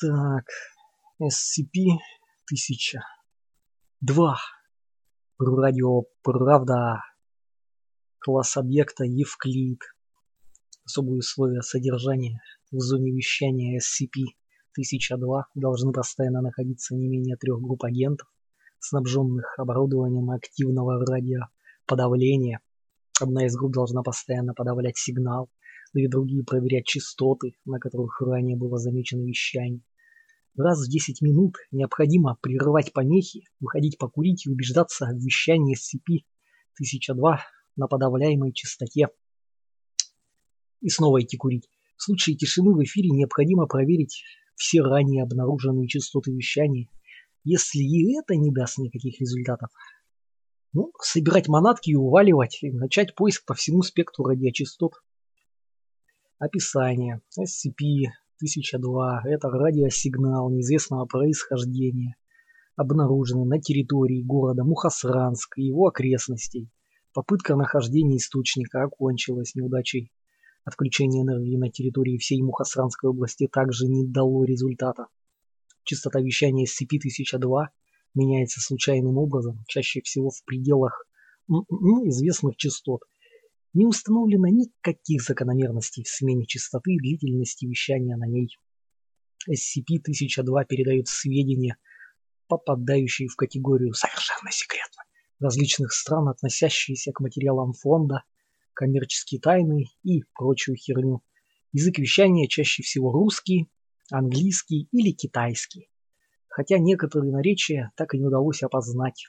Так, SCP-1000. 2. Радио «Правда». Класс объекта Евклид. Особые условия содержания. В зоне вещания SCP-1002 должны постоянно находиться не менее трех групп агентов, снабженных оборудованием активного радиоподавления. Одна из групп должна постоянно подавлять сигнал, или другие проверять частоты, на которых ранее было замечено вещание. Раз в 10 минут необходимо прерывать помехи, выходить покурить и убеждаться в вещании SCP-1002 на подавляемой частоте. И снова идти курить. В случае тишины в эфире необходимо проверить все ранее обнаруженные частоты вещания. Если и это не даст никаких результатов, ну, собирать манатки и уваливать, и начать поиск по всему спектру радиочастот. Описание. SCP-1002 – это радиосигнал неизвестного происхождения, обнаруженный на территории города Мухасранск и его окрестностей. Попытка нахождения источника окончилась неудачей. Отключение энергии на территории всей Мухасранской области также не дало результата. Частота вещания SCP-1002 меняется случайным образом, чаще всего в пределах известных частот – не установлено никаких закономерностей в смене частоты и длительности вещания на ней. SCP-1002 передает сведения, попадающие в категорию «совершенно секретно» различных стран, относящиеся к материалам фонда, коммерческие тайны и прочую херню. Язык вещания чаще всего русский, английский или китайский, хотя некоторые наречия так и не удалось опознать.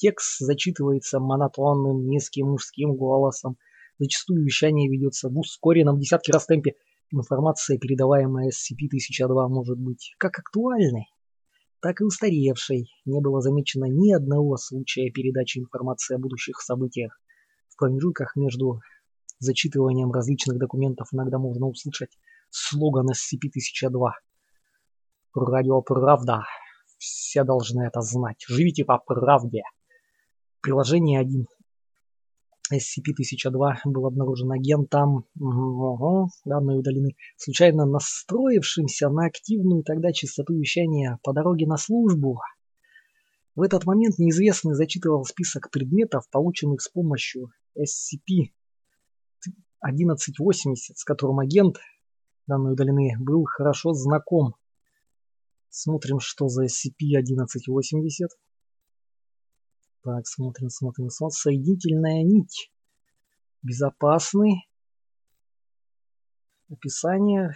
Текст зачитывается монотонным низким мужским голосом. Зачастую вещание ведется в ускоренном десятки раз темпе. Информация, передаваемая SCP-1002, может быть как актуальной, так и устаревшей. Не было замечено ни одного случая передачи информации о будущих событиях. В промежутках между зачитыванием различных документов иногда можно услышать слоган SCP-1002. Радио «Правда». Все должны это знать. Живите по правде. Приложение 1. SCP-1002 был обнаружен агентом, ого, данные удалены, случайно настроившимся на активную тогда частоту вещания по дороге на службу. В этот момент неизвестный зачитывал список предметов, полученных с помощью SCP-1180, с которым агент, данные удалены, был хорошо знаком. Смотрим, что за SCP-1180. Так, смотрим, смотрим. Соединительная нить. Безопасный. Описание.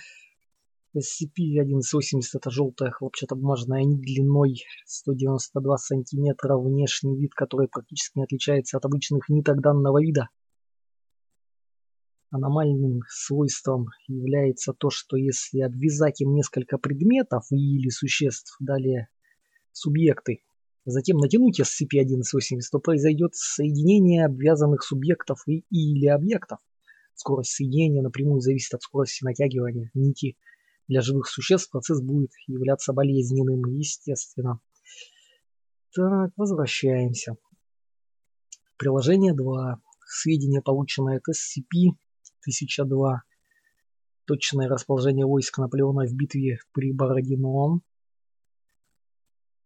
SCP-1180 это желтая хлопчатобумажная нить длиной 192 сантиметра, внешний вид которой практически не отличается от обычных ниток данного вида. Аномальным свойством является то, что если обвязать им несколько предметов или существ, далее субъекты, затем натянуть SCP-1180, то произойдет соединение обвязанных субъектов и или объектов. Скорость соединения напрямую зависит от скорости натягивания нити. Для живых существ процесс будет являться болезненным, естественно. Так, возвращаемся. Приложение 2. Сведения, полученные от SCP-1002. Точное расположение войск Наполеона в битве при Бородином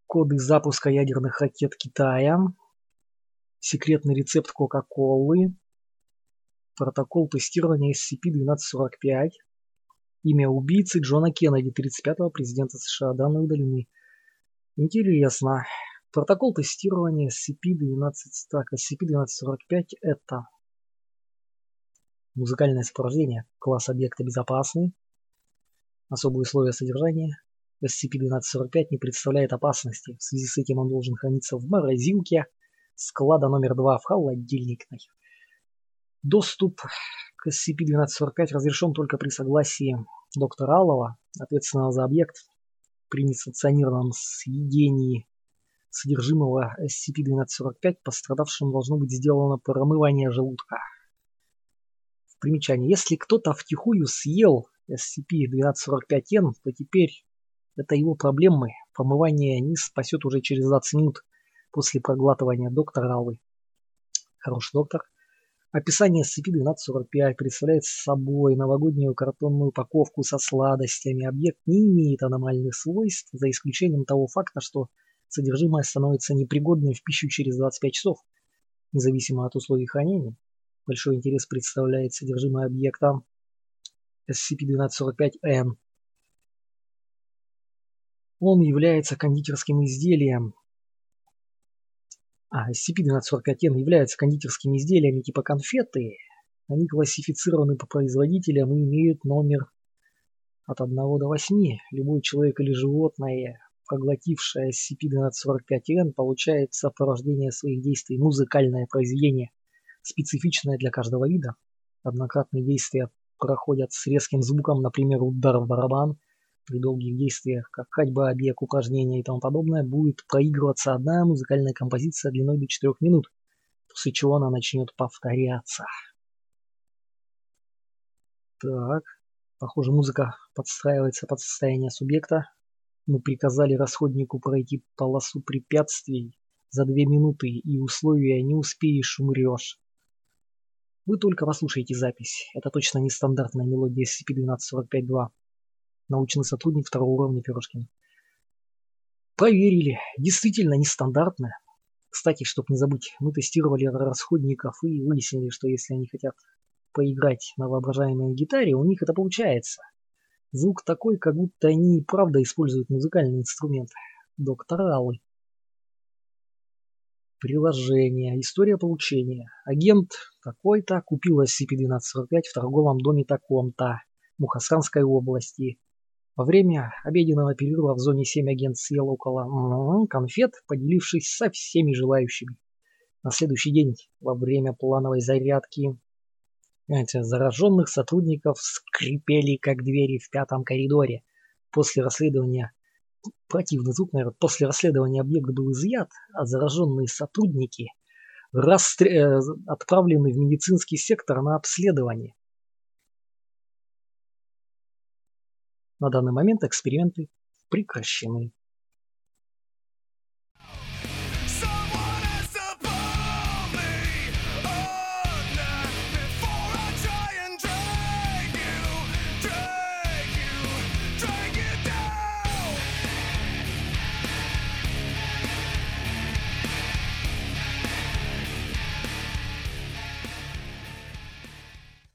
коды запуска ядерных ракет Китая, секретный рецепт Кока-Колы, протокол тестирования SCP-1245, имя убийцы Джона Кеннеди, 35-го президента США, данные удалены. Интересно. Протокол тестирования SCP-12, так, SCP-1245 это музыкальное сопровождение, класс объекта безопасный, особые условия содержания, SCP-1245 не представляет опасности. В связи с этим он должен храниться в морозилке склада номер 2 в холодильникной. Доступ к SCP-1245 разрешен только при согласии доктора Алова, ответственного за объект, при несанкционированном съедении содержимого SCP-1245 пострадавшим должно быть сделано промывание желудка. В примечании. Если кто-то втихую съел SCP-1245-N, то теперь это его проблемы. Помывание не спасет уже через 20 минут после проглатывания доктора Аллы. Хороший доктор. Описание SCP-1245 представляет собой новогоднюю картонную упаковку со сладостями. Объект не имеет аномальных свойств, за исключением того факта, что содержимое становится непригодным в пищу через 25 часов, независимо от условий хранения. Большой интерес представляет содержимое объекта SCP-1245-N. Он является кондитерским изделием, а SCP-1245-N являются кондитерскими изделиями типа конфеты. Они классифицированы по производителям и имеют номер от 1 до 8. Любой человек или животное, проглотившее SCP-1245-N, получает сопровождение своих действий музыкальное произведение, специфичное для каждого вида. Однократные действия проходят с резким звуком, например, удар в барабан – при долгих действиях, как ходьба, бег, упражнения и тому подобное, будет проигрываться одна музыкальная композиция длиной до 4 минут, после чего она начнет повторяться. Так, похоже, музыка подстраивается под состояние субъекта. Мы приказали расходнику пройти полосу препятствий за две минуты, и условия не успеешь, умрешь. Вы только послушайте запись. Это точно не стандартная мелодия SCP-1245-2 научный сотрудник второго уровня Пирожкин. Проверили. Действительно нестандартно. Кстати, чтобы не забыть, мы тестировали расходников и выяснили, что если они хотят поиграть на воображаемой гитаре, у них это получается. Звук такой, как будто они и правда используют музыкальный инструмент. Доктор Аллы. Приложение. История получения. Агент такой-то купил SCP-1245 в торговом доме таком-то. Мухасранской области. Во время обеденного перерыва в зоне 7 агент съел около конфет, поделившись со всеми желающими. На следующий день, во время плановой зарядки, зараженных сотрудников скрипели, как двери в пятом коридоре. После расследования, противный звук, наверное, после расследования объект был изъят, а зараженные сотрудники расстр... Э, отправлены в медицинский сектор на обследование. На данный момент эксперименты прекращены.